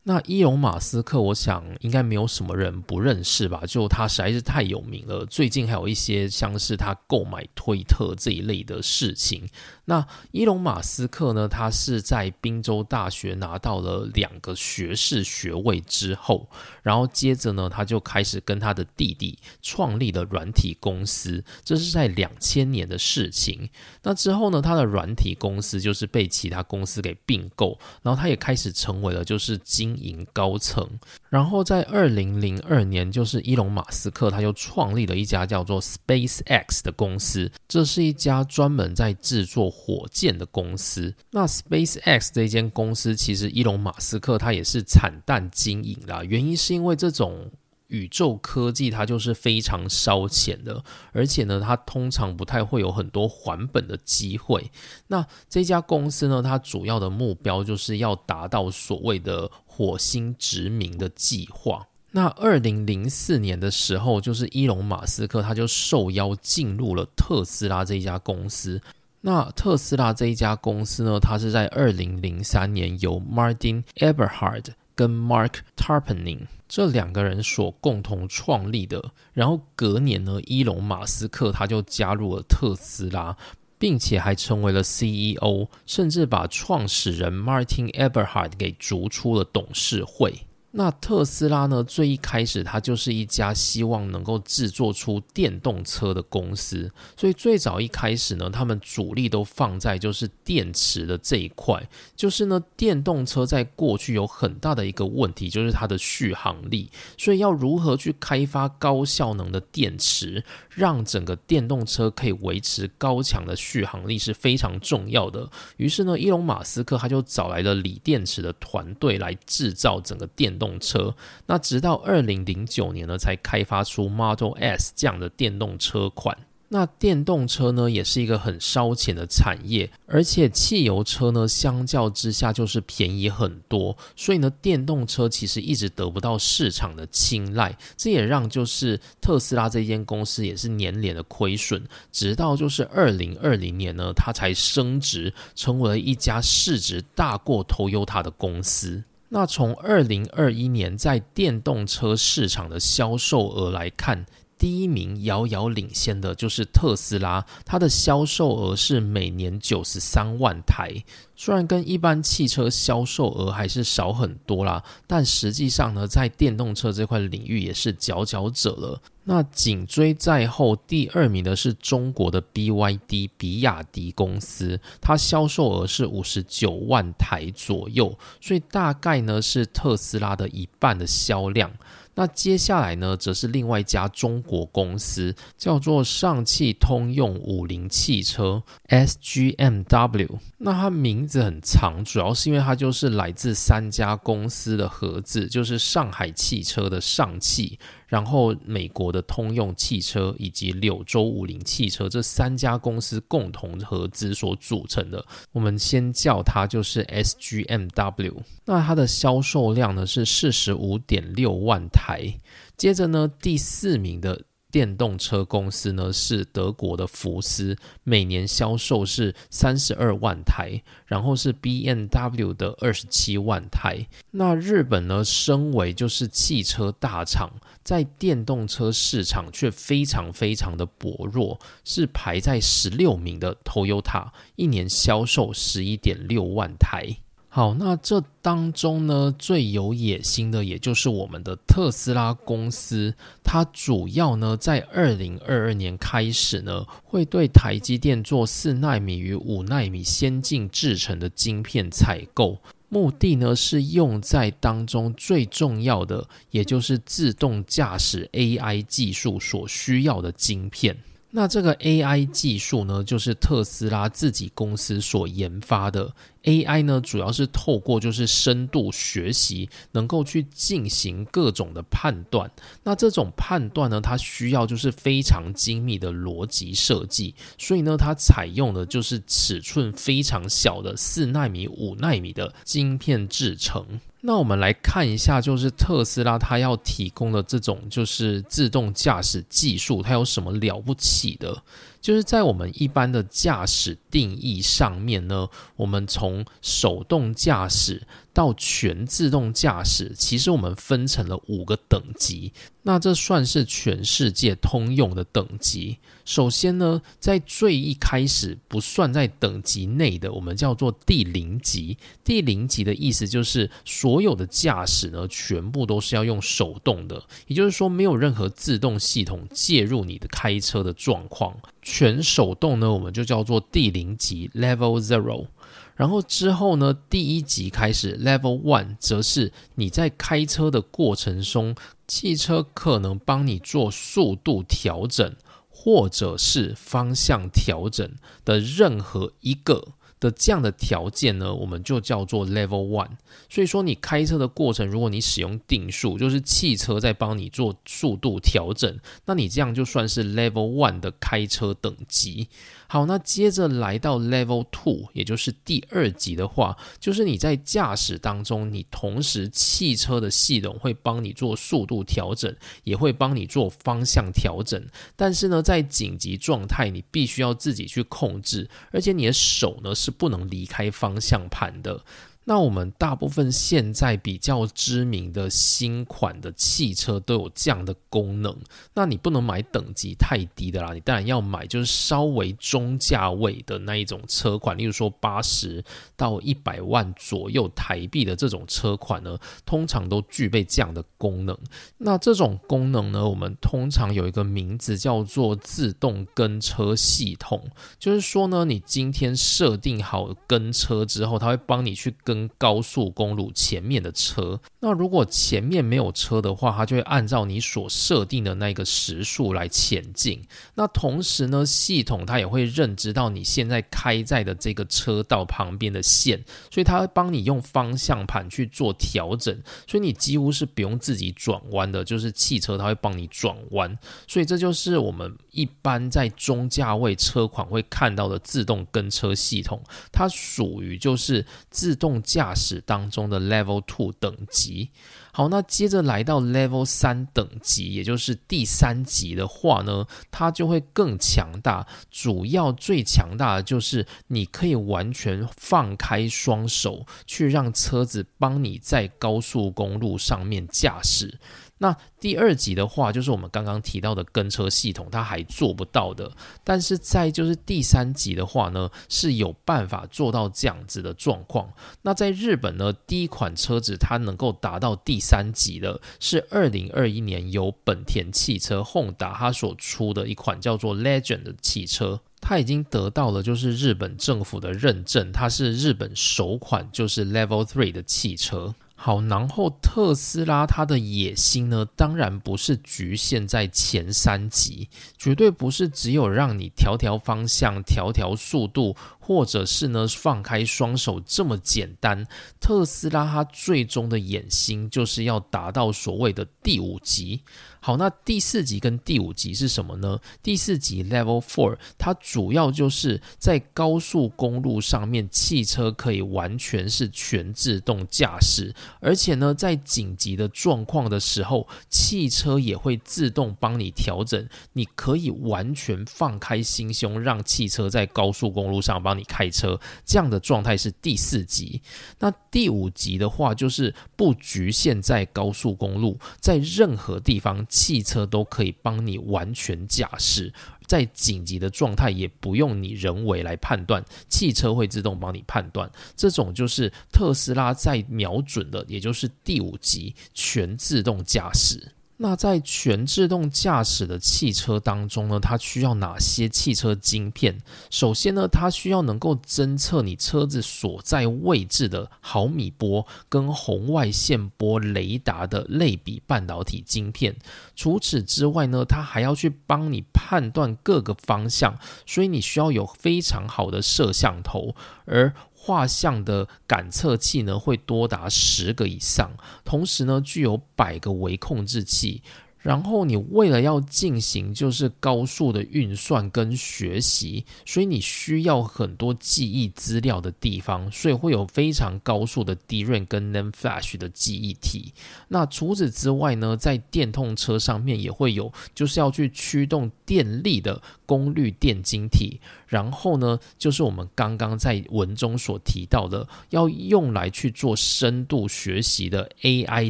那伊隆马斯克，我想应该没有什么人不认识吧？就他实在是太有名了。最近还有一些像是他购买推特这一类的事情。那伊隆马斯克呢？他是在宾州大学拿到了两个学士学位之后，然后接着呢，他就开始跟他的弟弟创立了软体公司。这是在两千年的事情。那之后呢，他的软体公司就是被其他公司给并购，然后他也开始成为了就是经营高层。然后在二零零二年，就是伊隆马斯克他又创立了一家叫做 Space X 的公司，这是一家专门在制作。火箭的公司，那 Space X 这间公司，其实伊隆马斯克他也是惨淡经营啦。原因是因为这种宇宙科技它就是非常烧钱的，而且呢，它通常不太会有很多还本的机会。那这家公司呢，它主要的目标就是要达到所谓的火星殖民的计划。那二零零四年的时候，就是伊隆马斯克他就受邀进入了特斯拉这一家公司。那特斯拉这一家公司呢，它是在二零零三年由 Martin Eberhard 跟 Mark Tarpenning 这两个人所共同创立的。然后隔年呢，伊隆马斯克他就加入了特斯拉，并且还成为了 CEO，甚至把创始人 Martin Eberhard 给逐出了董事会。那特斯拉呢？最一开始，它就是一家希望能够制作出电动车的公司，所以最早一开始呢，他们主力都放在就是电池的这一块。就是呢，电动车在过去有很大的一个问题，就是它的续航力。所以要如何去开发高效能的电池，让整个电动车可以维持高强的续航力是非常重要的。于是呢，伊隆马斯克他就找来了锂电池的团队来制造整个电。动车，那直到二零零九年呢，才开发出 Model S 这样的电动车款。那电动车呢，也是一个很烧钱的产业，而且汽油车呢，相较之下就是便宜很多，所以呢，电动车其实一直得不到市场的青睐，这也让就是特斯拉这间公司也是年年的亏损，直到就是二零二零年呢，它才升值成为了一家市值大过 Toyota 的公司。那从二零二一年在电动车市场的销售额来看，第一名遥遥领先的就是特斯拉，它的销售额是每年九十三万台。虽然跟一般汽车销售额还是少很多啦，但实际上呢，在电动车这块领域也是佼佼者了。那紧追在后，第二名的是中国的 BYD 比亚迪公司，它销售额是五十九万台左右，所以大概呢是特斯拉的一半的销量。那接下来呢，则是另外一家中国公司，叫做上汽通用五菱汽车 （SGMW）。那它名字很长，主要是因为它就是来自三家公司的合字，就是上海汽车的上汽。然后，美国的通用汽车以及柳州五菱汽车这三家公司共同合资所组成的，我们先叫它就是 SGMW。那它的销售量呢是四十五点六万台。接着呢，第四名的电动车公司呢是德国的福斯，每年销售是三十二万台，然后是 B N W 的二十七万台。那日本呢，身为就是汽车大厂，在电动车市场却非常非常的薄弱，是排在十六名的 Toyota，一年销售十一点六万台。好，那这当中呢，最有野心的，也就是我们的特斯拉公司。它主要呢，在二零二二年开始呢，会对台积电做四纳米与五纳米先进制程的晶片采购，目的呢是用在当中最重要的，也就是自动驾驶 AI 技术所需要的晶片。那这个 AI 技术呢，就是特斯拉自己公司所研发的。AI 呢，主要是透过就是深度学习，能够去进行各种的判断。那这种判断呢，它需要就是非常精密的逻辑设计，所以呢，它采用的就是尺寸非常小的四纳米、五纳米的晶片制成。那我们来看一下，就是特斯拉它要提供的这种就是自动驾驶技术，它有什么了不起的？就是在我们一般的驾驶定义上面呢，我们从手动驾驶到全自动驾驶，其实我们分成了五个等级。那这算是全世界通用的等级。首先呢，在最一开始不算在等级内的，我们叫做第零级。第零级的意思就是所有的驾驶呢，全部都是要用手动的，也就是说没有任何自动系统介入你的开车的状况。全手动呢，我们就叫做第零级 （Level Zero）。然后之后呢，第一级开始 （Level One） 则是你在开车的过程中，汽车可能帮你做速度调整，或者是方向调整的任何一个。的这样的条件呢，我们就叫做 Level One。所以说，你开车的过程，如果你使用定速，就是汽车在帮你做速度调整，那你这样就算是 Level One 的开车等级。好，那接着来到 Level Two，也就是第二级的话，就是你在驾驶当中，你同时汽车的系统会帮你做速度调整，也会帮你做方向调整。但是呢，在紧急状态，你必须要自己去控制，而且你的手呢是不能离开方向盘的。那我们大部分现在比较知名的新款的汽车都有这样的功能。那你不能买等级太低的啦，你当然要买就是稍微中价位的那一种车款，例如说八十到一百万左右台币的这种车款呢，通常都具备这样的功能。那这种功能呢，我们通常有一个名字叫做自动跟车系统，就是说呢，你今天设定好跟车之后，它会帮你去跟。高速公路前面的车，那如果前面没有车的话，它就会按照你所设定的那个时速来前进。那同时呢，系统它也会认知到你现在开在的这个车道旁边的线，所以它会帮你用方向盘去做调整，所以你几乎是不用自己转弯的，就是汽车它会帮你转弯。所以这就是我们一般在中价位车款会看到的自动跟车系统，它属于就是自动。驾驶当中的 Level Two 等级，好，那接着来到 Level 三等级，也就是第三级的话呢，它就会更强大。主要最强大的就是你可以完全放开双手，去让车子帮你在高速公路上面驾驶。那第二级的话，就是我们刚刚提到的跟车系统，它还做不到的。但是在就是第三级的话呢，是有办法做到这样子的状况。那在日本呢，第一款车子它能够达到第三级的，是二零二一年由本田汽车 Honda 它所出的一款叫做 Legend 的汽车，它已经得到了就是日本政府的认证，它是日本首款就是 Level Three 的汽车。好，然后特斯拉它的野心呢，当然不是局限在前三级，绝对不是只有让你调调方向、调调速度。或者是呢，放开双手这么简单。特斯拉它最终的野心就是要达到所谓的第五级。好，那第四级跟第五级是什么呢？第四级 Level Four，它主要就是在高速公路上面，汽车可以完全是全自动驾驶，而且呢，在紧急的状况的时候，汽车也会自动帮你调整，你可以完全放开心胸，让汽车在高速公路上帮你你开车。这样的状态是第四级。那第五级的话，就是不局限在高速公路，在任何地方，汽车都可以帮你完全驾驶。在紧急的状态，也不用你人为来判断，汽车会自动帮你判断。这种就是特斯拉在瞄准的，也就是第五级全自动驾驶。那在全自动驾驶的汽车当中呢，它需要哪些汽车晶片？首先呢，它需要能够侦测你车子所在位置的毫米波跟红外线波雷达的类比半导体晶片。除此之外呢，它还要去帮你判断各个方向，所以你需要有非常好的摄像头，而。画像的感测器呢，会多达十个以上，同时呢，具有百个微控制器。然后你为了要进行就是高速的运算跟学习，所以你需要很多记忆资料的地方，所以会有非常高速的 DRAM 跟 NAND Flash 的记忆体。那除此之外呢，在电动车上面也会有，就是要去驱动电力的功率电晶体。然后呢，就是我们刚刚在文中所提到的，要用来去做深度学习的 AI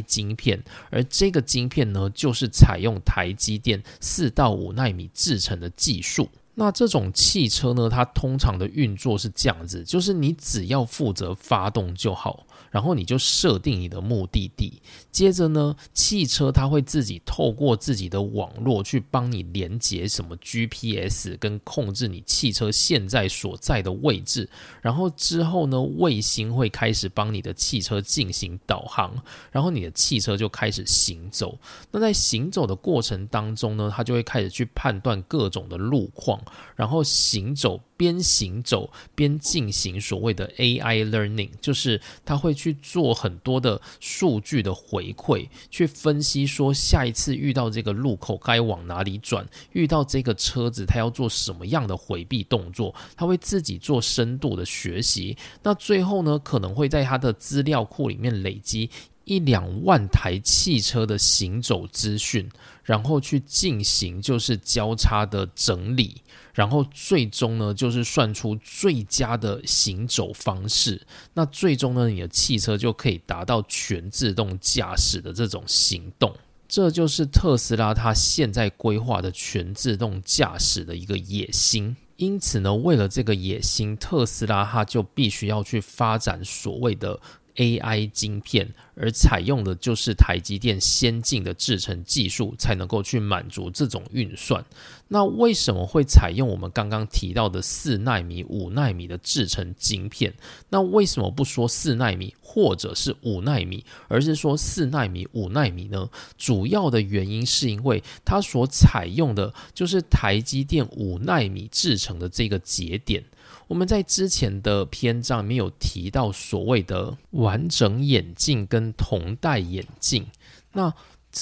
晶片，而这个晶片呢，就是采用台积电四到五纳米制成的技术。那这种汽车呢，它通常的运作是这样子，就是你只要负责发动就好。然后你就设定你的目的地，接着呢，汽车它会自己透过自己的网络去帮你连接什么 GPS，跟控制你汽车现在所在的位置。然后之后呢，卫星会开始帮你的汽车进行导航，然后你的汽车就开始行走。那在行走的过程当中呢，它就会开始去判断各种的路况，然后行走。边行走边进行所谓的 AI learning，就是他会去做很多的数据的回馈，去分析说下一次遇到这个路口该往哪里转，遇到这个车子他要做什么样的回避动作，他会自己做深度的学习。那最后呢，可能会在他的资料库里面累积一两万台汽车的行走资讯，然后去进行就是交叉的整理。然后最终呢，就是算出最佳的行走方式。那最终呢，你的汽车就可以达到全自动驾驶的这种行动。这就是特斯拉它现在规划的全自动驾驶的一个野心。因此呢，为了这个野心，特斯拉它就必须要去发展所谓的 AI 晶片。而采用的就是台积电先进的制程技术，才能够去满足这种运算。那为什么会采用我们刚刚提到的四纳米、五纳米的制程晶片？那为什么不说四纳米或者是五纳米，而是说四纳米、五纳米呢？主要的原因是因为它所采用的就是台积电五纳米制成的这个节点。我们在之前的篇章里面有提到所谓的完整眼镜跟同戴眼镜，那。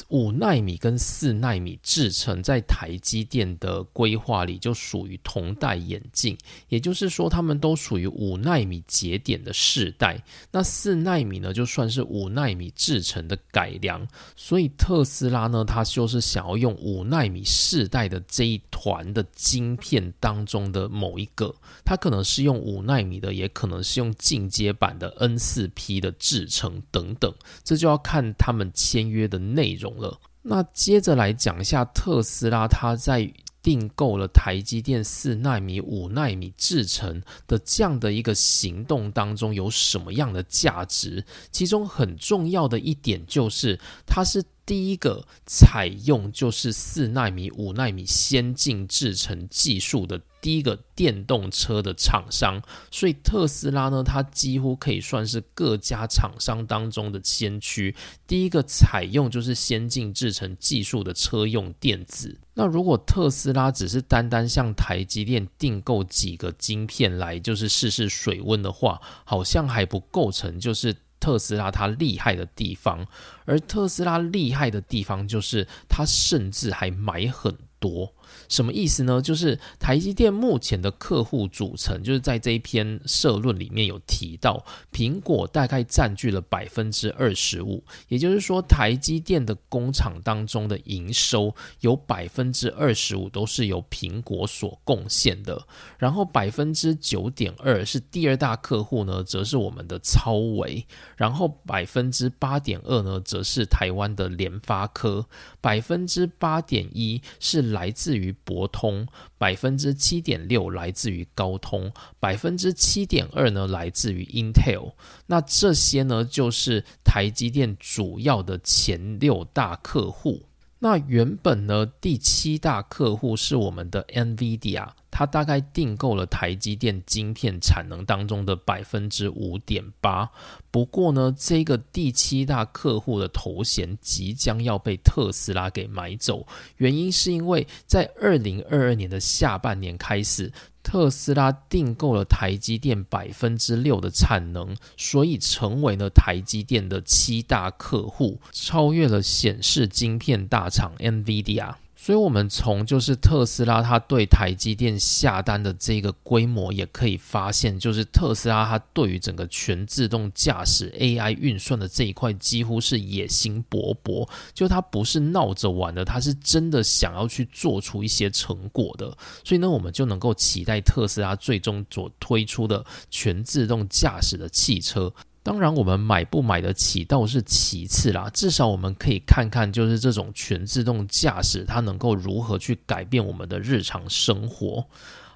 五纳米跟四纳米制成，在台积电的规划里就属于同代眼镜，也就是说，他们都属于五纳米节点的世代。那四纳米呢，就算是五纳米制成的改良。所以特斯拉呢，它就是想要用五纳米世代的这一团的晶片当中的某一个，它可能是用五纳米的，也可能是用进阶版的 N 四 P 的制成等等，这就要看他们签约的内。容了。那接着来讲一下特斯拉，它在订购了台积电四纳米、五纳米制成的这样的一个行动当中有什么样的价值？其中很重要的一点就是，它是。第一个采用就是四纳米、五纳米先进制程技术的第一个电动车的厂商，所以特斯拉呢，它几乎可以算是各家厂商当中的先驱。第一个采用就是先进制程技术的车用电子。那如果特斯拉只是单单向台积电订购几个晶片来就是试试水温的话，好像还不构成就是。特斯拉它厉害的地方，而特斯拉厉害的地方就是它甚至还买很多。什么意思呢？就是台积电目前的客户组成，就是在这一篇社论里面有提到，苹果大概占据了百分之二十五，也就是说，台积电的工厂当中的营收有百分之二十五都是由苹果所贡献的，然后百分之九点二是第二大客户呢，则是我们的超维，然后百分之八点二呢，则是台湾的联发科，百分之八点一是来自于。博通百分之七点六来自于高通，百分之七点二呢来自于 Intel。那这些呢就是台积电主要的前六大客户。那原本呢第七大客户是我们的 NVIDIA。它大概订购了台积电晶片产能当中的百分之五点八。不过呢，这个第七大客户的头衔即将要被特斯拉给买走，原因是因为在二零二二年的下半年开始，特斯拉订购了台积电百分之六的产能，所以成为了台积电的七大客户，超越了显示晶片大厂 NVIDIA。所以，我们从就是特斯拉它对台积电下单的这个规模，也可以发现，就是特斯拉它对于整个全自动驾驶 AI 运算的这一块，几乎是野心勃勃。就它不是闹着玩的，它是真的想要去做出一些成果的。所以呢，我们就能够期待特斯拉最终所推出的全自动驾驶的汽车。当然，我们买不买得起倒是其次啦，至少我们可以看看，就是这种全自动驾驶，它能够如何去改变我们的日常生活。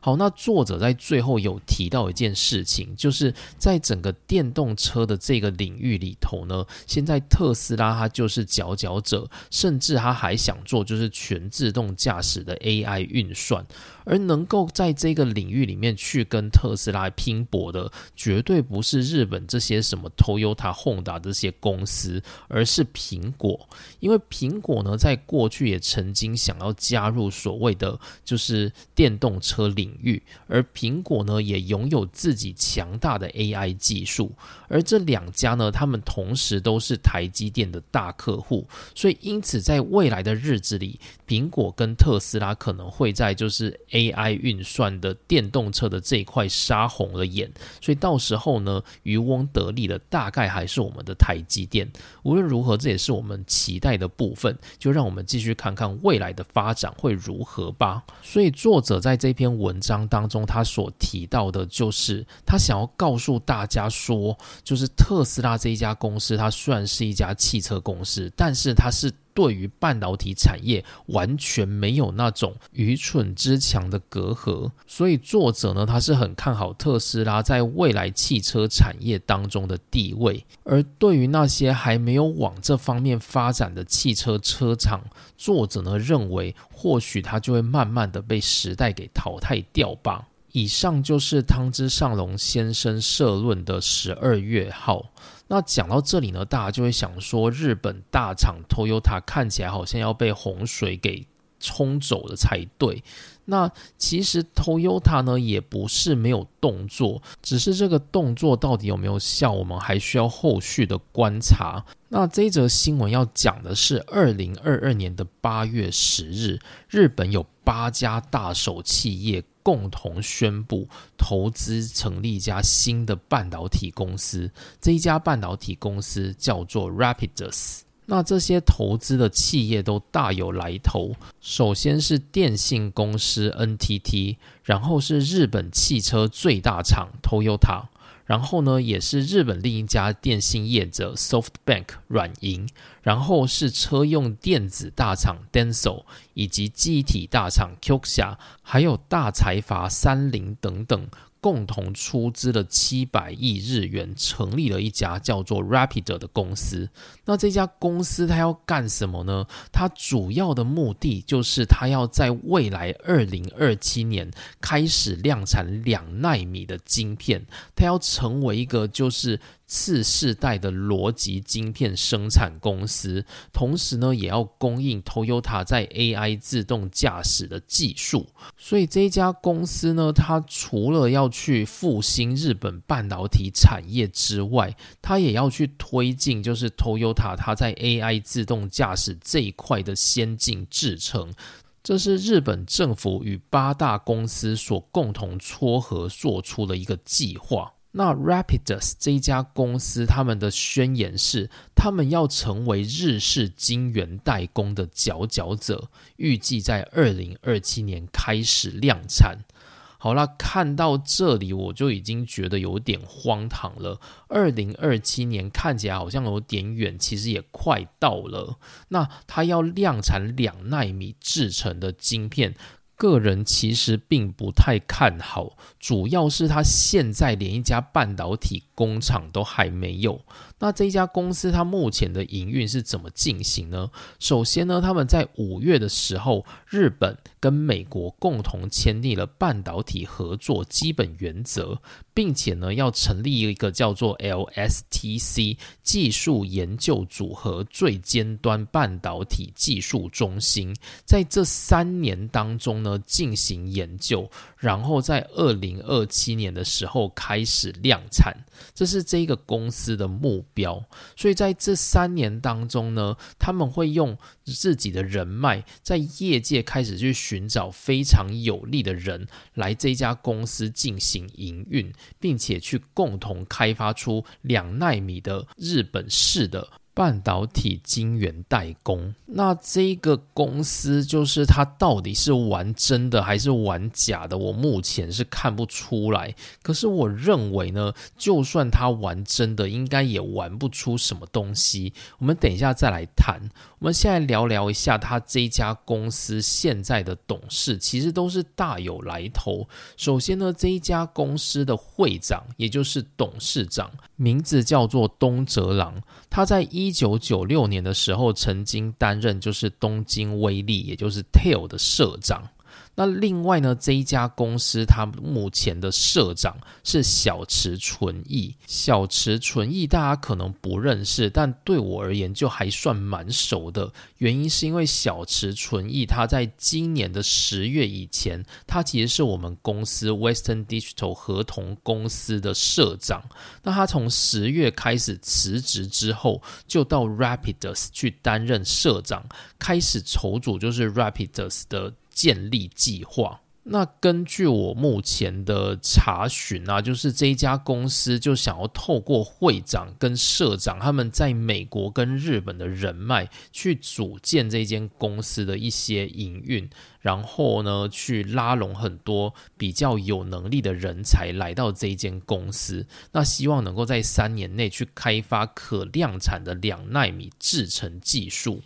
好，那作者在最后有提到一件事情，就是在整个电动车的这个领域里头呢，现在特斯拉它就是佼佼者，甚至他还想做就是全自动驾驶的 AI 运算，而能够在这个领域里面去跟特斯拉拼搏的，绝对不是日本这些什么 Toyota、Honda 这些公司，而是苹果，因为苹果呢，在过去也曾经想要加入所谓的就是电动车领。域，而苹果呢也拥有自己强大的 AI 技术，而这两家呢，他们同时都是台积电的大客户，所以因此在未来的日子里，苹果跟特斯拉可能会在就是 AI 运算的电动车的这一块杀红了眼，所以到时候呢，渔翁得利的大概还是我们的台积电。无论如何，这也是我们期待的部分，就让我们继续看看未来的发展会如何吧。所以作者在这篇文。章当中，他所提到的就是他想要告诉大家说，就是特斯拉这一家公司，它虽然是一家汽车公司，但是它是。对于半导体产业完全没有那种愚蠢之强的隔阂，所以作者呢，他是很看好特斯拉在未来汽车产业当中的地位。而对于那些还没有往这方面发展的汽车车厂，作者呢认为，或许它就会慢慢的被时代给淘汰掉吧。以上就是汤之上龙先生社论的十二月号。那讲到这里呢，大家就会想说，日本大厂 Toyota 看起来好像要被洪水给冲走了才对。那其实 Toyota 呢也不是没有动作，只是这个动作到底有没有效，我们还需要后续的观察。那这一则新闻要讲的是，二零二二年的八月十日，日本有八家大手企业。共同宣布投资成立一家新的半导体公司，这一家半导体公司叫做 Rapidus。那这些投资的企业都大有来头，首先是电信公司 NTT，然后是日本汽车最大厂 Toyota。然后呢，也是日本另一家电信业者 SoftBank 软银，然后是车用电子大厂 Denso，以及机体大厂 QXIA，还有大财阀三菱等等。共同出资了七百亿日元，成立了一家叫做 Rapid 的公司。那这家公司它要干什么呢？它主要的目的就是它要在未来二零二七年开始量产两纳米的晶片，它要成为一个就是。次世代的逻辑晶片生产公司，同时呢，也要供应 Toyota 在 AI 自动驾驶的技术。所以这家公司呢，它除了要去复兴日本半导体产业之外，它也要去推进，就是 Toyota 它在 AI 自动驾驶这一块的先进制程。这是日本政府与八大公司所共同撮合做出的一个计划。那 Rapidus 这家公司，他们的宣言是，他们要成为日式晶圆代工的佼佼者，预计在二零二七年开始量产。好了，看到这里我就已经觉得有点荒唐了。二零二七年看起来好像有点远，其实也快到了。那它要量产两纳米制成的晶片。个人其实并不太看好，主要是他现在连一家半导体工厂都还没有。那这家公司它目前的营运是怎么进行呢？首先呢，他们在五月的时候，日本跟美国共同签订了半导体合作基本原则，并且呢，要成立一个叫做 LSTC 技术研究组合最尖端半导体技术中心，在这三年当中呢，进行研究，然后在二零二七年的时候开始量产，这是这个公司的目。标，所以在这三年当中呢，他们会用自己的人脉，在业界开始去寻找非常有利的人来这家公司进行营运，并且去共同开发出两纳米的日本式的。半导体晶圆代工，那这个公司就是它到底是玩真的还是玩假的？我目前是看不出来。可是我认为呢，就算它玩真的，应该也玩不出什么东西。我们等一下再来谈。我们现在聊聊一下他这家公司现在的董事，其实都是大有来头。首先呢，这一家公司的会长，也就是董事长，名字叫做东泽郎，他在一。一九九六年的时候，曾经担任就是东京威力，也就是 TEL 的社长。那另外呢，这一家公司它目前的社长是小池纯义。小池纯义大家可能不认识，但对我而言就还算蛮熟的。原因是因为小池纯义他在今年的十月以前，他其实是我们公司 Western Digital 合同公司的社长。那他从十月开始辞职之后，就到 Rapidus 去担任社长，开始筹组就是 Rapidus 的。建立计划。那根据我目前的查询啊，就是这一家公司就想要透过会长跟社长他们在美国跟日本的人脉，去组建这间公司的一些营运，然后呢，去拉拢很多比较有能力的人才来到这间公司。那希望能够在三年内去开发可量产的两纳米制程技术。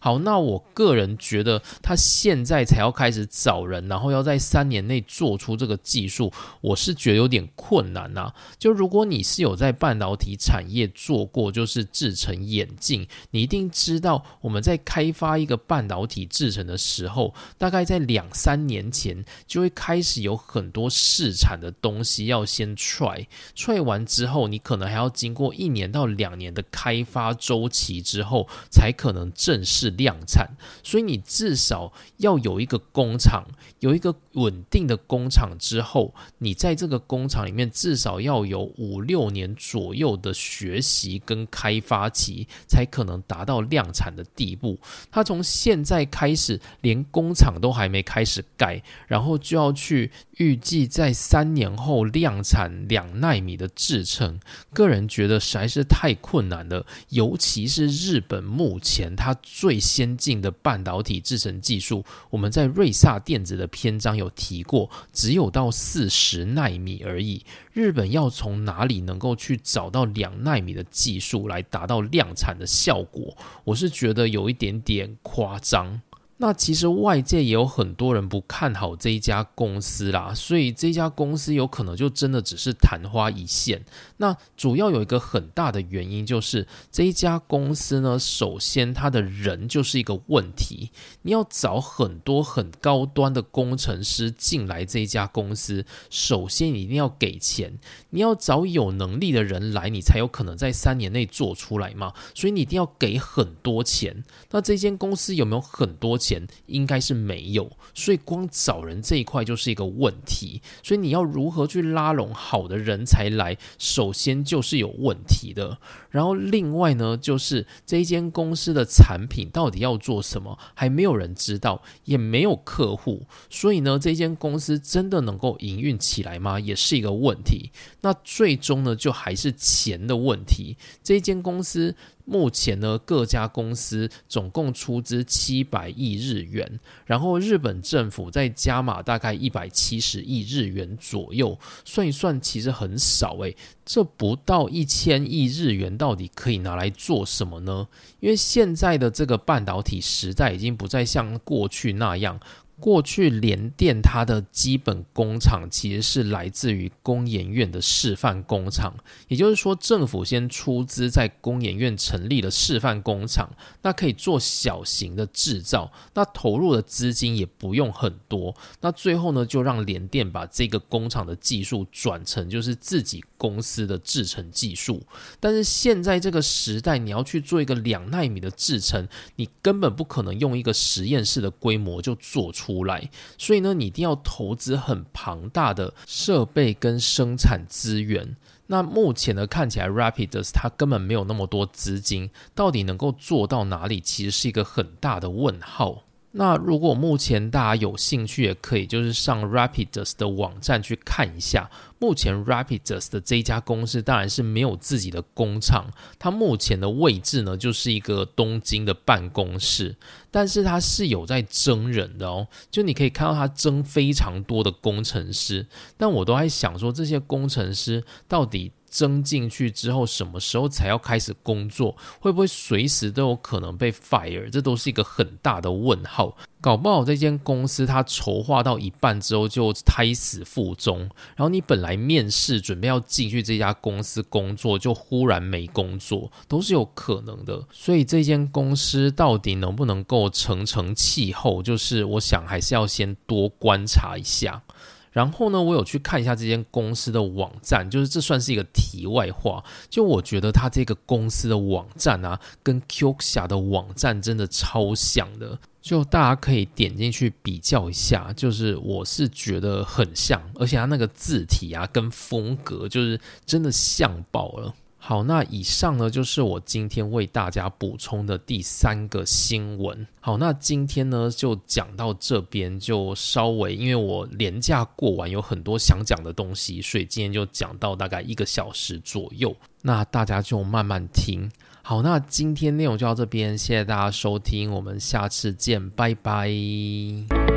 好，那我个人觉得他现在才要开始找人，然后要在三年内做出这个技术，我是觉得有点困难呐。就如果你是有在半导体产业做过，就是制成眼镜，你一定知道我们在开发一个半导体制成的时候，大概在两三年前就会开始有很多试产的东西要先 try，try 完之后，你可能还要经过一年到两年的开发周期之后，才可能正式。量产，所以你至少要有一个工厂，有一个稳定的工厂之后，你在这个工厂里面至少要有五六年左右的学习跟开发期，才可能达到量产的地步。他从现在开始，连工厂都还没开始盖，然后就要去预计在三年后量产两纳米的制程，个人觉得实在是太困难了，尤其是日本目前它最先进的半导体制成技术，我们在瑞萨电子的篇章有提过，只有到四十纳米而已。日本要从哪里能够去找到两纳米的技术来达到量产的效果？我是觉得有一点点夸张。那其实外界也有很多人不看好这一家公司啦，所以这家公司有可能就真的只是昙花一现。那主要有一个很大的原因就是这一家公司呢，首先他的人就是一个问题，你要找很多很高端的工程师进来这一家公司，首先你一定要给钱，你要找有能力的人来，你才有可能在三年内做出来嘛。所以你一定要给很多钱。那这间公司有没有很多钱？前应该是没有，所以光找人这一块就是一个问题。所以你要如何去拉拢好的人才来，首先就是有问题的。然后另外呢，就是这一间公司的产品到底要做什么，还没有人知道，也没有客户，所以呢，这间公司真的能够营运起来吗？也是一个问题。那最终呢，就还是钱的问题。这间公司。目前呢，各家公司总共出资七百亿日元，然后日本政府再加码大概一百七十亿日元左右，算一算其实很少诶，这不到一千亿日元到底可以拿来做什么呢？因为现在的这个半导体时代已经不再像过去那样。过去联电它的基本工厂其实是来自于工研院的示范工厂，也就是说政府先出资在工研院成立了示范工厂，那可以做小型的制造，那投入的资金也不用很多，那最后呢就让联电把这个工厂的技术转成就是自己公司的制程技术。但是现在这个时代，你要去做一个两纳米的制程，你根本不可能用一个实验室的规模就做出。出来，所以呢，你一定要投资很庞大的设备跟生产资源。那目前呢，看起来 Rapidus 它根本没有那么多资金，到底能够做到哪里，其实是一个很大的问号。那如果目前大家有兴趣，也可以就是上 Rapidus 的网站去看一下。目前 Rapidus 的这一家公司当然是没有自己的工厂，它目前的位置呢就是一个东京的办公室，但是它是有在征人的哦，就你可以看到它征非常多的工程师，但我都在想说这些工程师到底。增进去之后，什么时候才要开始工作？会不会随时都有可能被 fire？这都是一个很大的问号。搞不好这间公司它筹划到一半之后就胎死腹中，然后你本来面试准备要进去这家公司工作，就忽然没工作，都是有可能的。所以这间公司到底能不能够成成气候，就是我想还是要先多观察一下。然后呢，我有去看一下这间公司的网站，就是这算是一个题外话。就我觉得它这个公司的网站啊，跟 Q 侠的网站真的超像的，就大家可以点进去比较一下。就是我是觉得很像，而且它那个字体啊，跟风格就是真的像爆了。好，那以上呢就是我今天为大家补充的第三个新闻。好，那今天呢就讲到这边，就稍微因为我连假过完有很多想讲的东西，所以今天就讲到大概一个小时左右。那大家就慢慢听。好，那今天内容就到这边，谢谢大家收听，我们下次见，拜拜。